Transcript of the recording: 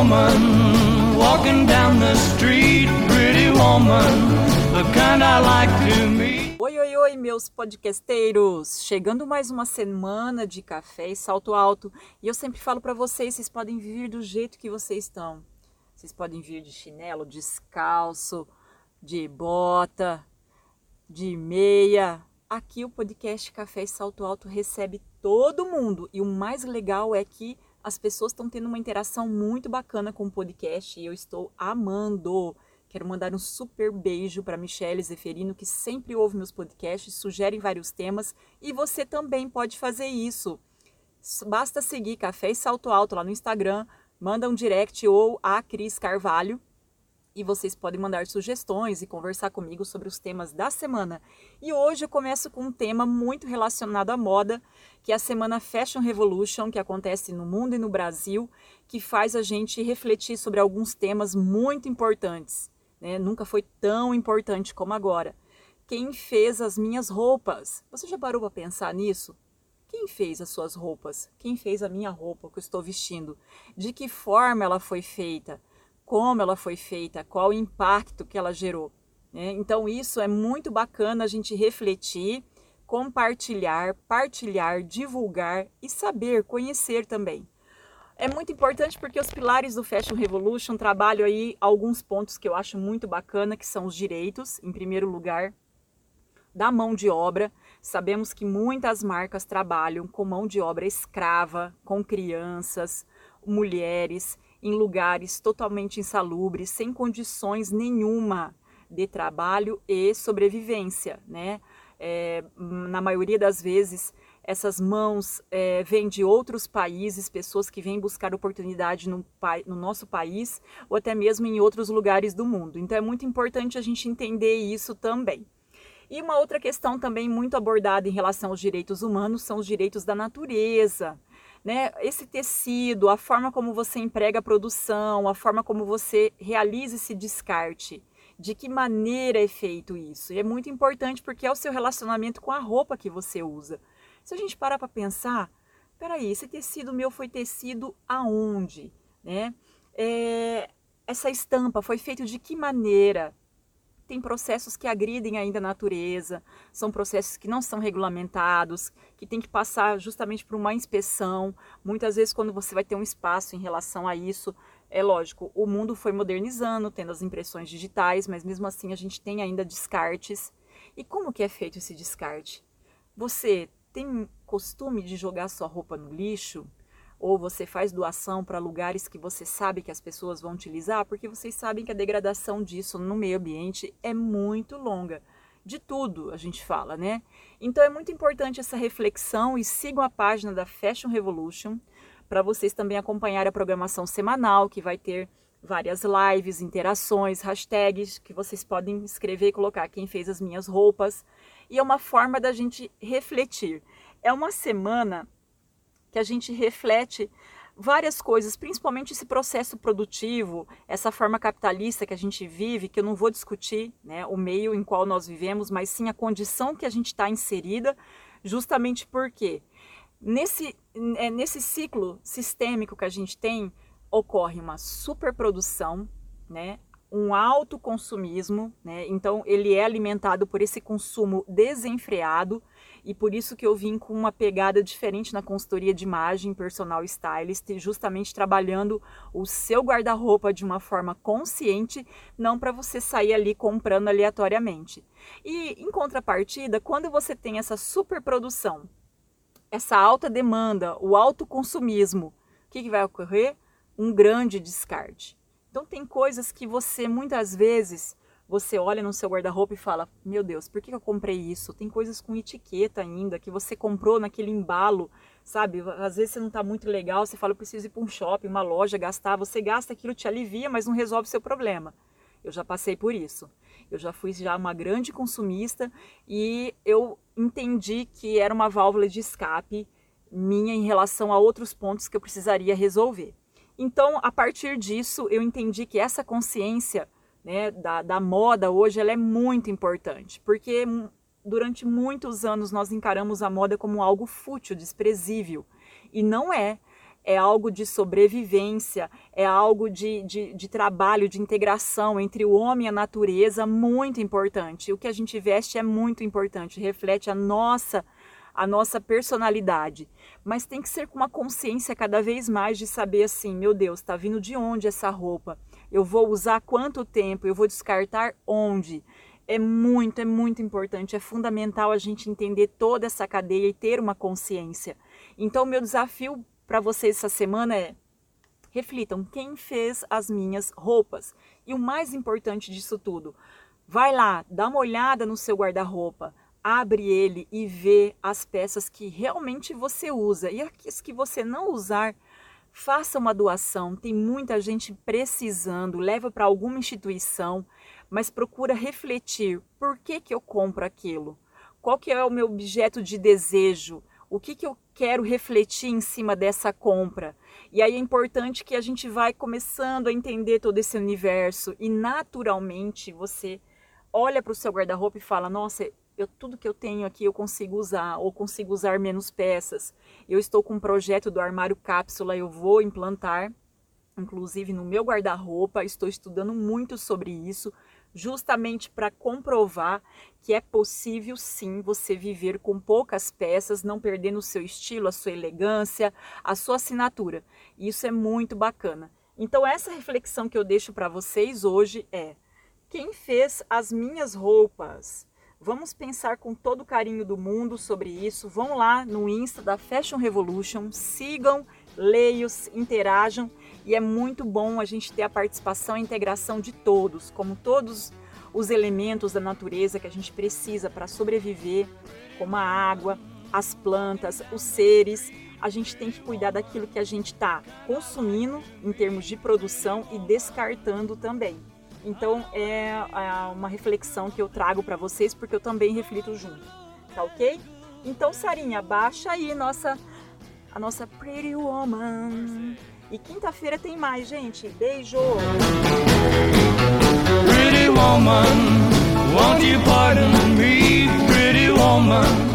woman walking down the street, pretty woman, the kind I like to meet. Oi, oi, oi, meus podcasteiros! Chegando mais uma semana de café e salto alto, e eu sempre falo para vocês, vocês podem vir do jeito que vocês estão. Vocês podem vir de chinelo, descalço, de bota, de meia. Aqui o podcast Café e Salto Alto recebe todo mundo, e o mais legal é que as pessoas estão tendo uma interação muito bacana com o podcast e eu estou amando. Quero mandar um super beijo para Michelle Zeferino, que sempre ouve meus podcasts, sugere vários temas e você também pode fazer isso. Basta seguir Café e Salto Alto lá no Instagram, manda um direct ou a Cris Carvalho e vocês podem mandar sugestões e conversar comigo sobre os temas da semana. E hoje eu começo com um tema muito relacionado à moda, que é a semana Fashion Revolution, que acontece no mundo e no Brasil, que faz a gente refletir sobre alguns temas muito importantes. Né? Nunca foi tão importante como agora. Quem fez as minhas roupas? Você já parou para pensar nisso? Quem fez as suas roupas? Quem fez a minha roupa que eu estou vestindo? De que forma ela foi feita? Como ela foi feita, qual o impacto que ela gerou. Né? Então, isso é muito bacana a gente refletir, compartilhar, partilhar, divulgar e saber, conhecer também. É muito importante porque os pilares do Fashion Revolution trabalham aí alguns pontos que eu acho muito bacana, que são os direitos, em primeiro lugar, da mão de obra. Sabemos que muitas marcas trabalham com mão de obra escrava, com crianças, mulheres, em lugares totalmente insalubres, sem condições nenhuma de trabalho e sobrevivência, né? É, na maioria das vezes, essas mãos é, vêm de outros países, pessoas que vêm buscar oportunidade no, no, nosso país ou até mesmo em outros lugares do mundo. Então é muito importante a gente entender isso também. E uma outra questão também muito abordada em relação aos direitos humanos são os direitos da natureza né, esse tecido, a forma como você emprega a produção, a forma como você realiza esse descarte, de que maneira é feito isso. E é muito importante porque é o seu relacionamento com a roupa que você usa. Se a gente parar para pensar, peraí, esse tecido meu foi tecido aonde? Né? É, essa estampa foi feita de que maneira? Tem processos que agridem ainda a natureza, são processos que não são regulamentados, que tem que passar justamente por uma inspeção. Muitas vezes, quando você vai ter um espaço em relação a isso, é lógico, o mundo foi modernizando, tendo as impressões digitais, mas mesmo assim a gente tem ainda descartes. E como que é feito esse descarte? Você tem costume de jogar sua roupa no lixo? Ou você faz doação para lugares que você sabe que as pessoas vão utilizar, porque vocês sabem que a degradação disso no meio ambiente é muito longa. De tudo a gente fala, né? Então é muito importante essa reflexão e sigam a página da Fashion Revolution para vocês também acompanharem a programação semanal que vai ter várias lives, interações, hashtags que vocês podem escrever e colocar quem fez as minhas roupas. E é uma forma da gente refletir. É uma semana que a gente reflete várias coisas, principalmente esse processo produtivo, essa forma capitalista que a gente vive, que eu não vou discutir né, o meio em qual nós vivemos, mas sim a condição que a gente está inserida, justamente porque nesse, é, nesse ciclo sistêmico que a gente tem, ocorre uma superprodução, né, um alto consumismo, né, então ele é alimentado por esse consumo desenfreado, e por isso que eu vim com uma pegada diferente na consultoria de imagem personal stylist, justamente trabalhando o seu guarda-roupa de uma forma consciente, não para você sair ali comprando aleatoriamente. E em contrapartida, quando você tem essa superprodução, essa alta demanda, o alto consumismo, o que, que vai ocorrer? Um grande descarte. Então tem coisas que você muitas vezes você olha no seu guarda-roupa e fala: Meu Deus, por que eu comprei isso? Tem coisas com etiqueta ainda que você comprou naquele embalo, sabe? Às vezes você não está muito legal, você fala: Eu preciso ir para um shopping, uma loja, gastar. Você gasta aquilo, te alivia, mas não resolve o seu problema. Eu já passei por isso. Eu já fui já uma grande consumista e eu entendi que era uma válvula de escape minha em relação a outros pontos que eu precisaria resolver. Então, a partir disso, eu entendi que essa consciência né, da, da moda hoje ela é muito importante, porque durante muitos anos nós encaramos a moda como algo fútil, desprezível. E não é. é algo de sobrevivência, é algo de, de, de, trabalho, de integração entre o homem e a natureza, muito importante. O que a gente veste é muito importante, reflete a nossa a nossa personalidade, mas tem que ser com uma consciência cada vez mais de saber assim, meu Deus, está vindo de onde essa roupa? Eu vou usar quanto tempo? Eu vou descartar onde? É muito, é muito importante, é fundamental a gente entender toda essa cadeia e ter uma consciência. Então, meu desafio para vocês essa semana é reflitam quem fez as minhas roupas. E o mais importante disso tudo, vai lá, dá uma olhada no seu guarda-roupa, abre ele e vê as peças que realmente você usa e as que você não usar, faça uma doação. Tem muita gente precisando, leva para alguma instituição, mas procura refletir, por que que eu compro aquilo? Qual que é o meu objeto de desejo? O que, que eu quero refletir em cima dessa compra? E aí é importante que a gente vai começando a entender todo esse universo e naturalmente você olha para o seu guarda-roupa e fala: Nossa, eu, tudo que eu tenho aqui eu consigo usar, ou consigo usar menos peças. Eu estou com um projeto do armário cápsula, eu vou implantar, inclusive no meu guarda-roupa, estou estudando muito sobre isso, justamente para comprovar que é possível sim você viver com poucas peças, não perdendo o seu estilo, a sua elegância, a sua assinatura. Isso é muito bacana. Então essa reflexão que eu deixo para vocês hoje é: quem fez as minhas roupas? Vamos pensar com todo o carinho do mundo sobre isso. Vão lá no Insta da Fashion Revolution, sigam, leiam, interajam e é muito bom a gente ter a participação e integração de todos, como todos os elementos da natureza que a gente precisa para sobreviver, como a água, as plantas, os seres. A gente tem que cuidar daquilo que a gente está consumindo em termos de produção e descartando também. Então é, é uma reflexão que eu trago para vocês porque eu também reflito junto, tá ok? Então Sarinha, baixa aí nossa a nossa Pretty Woman. E quinta-feira tem mais, gente. Beijo! Pretty woman, won't you pardon me, pretty woman?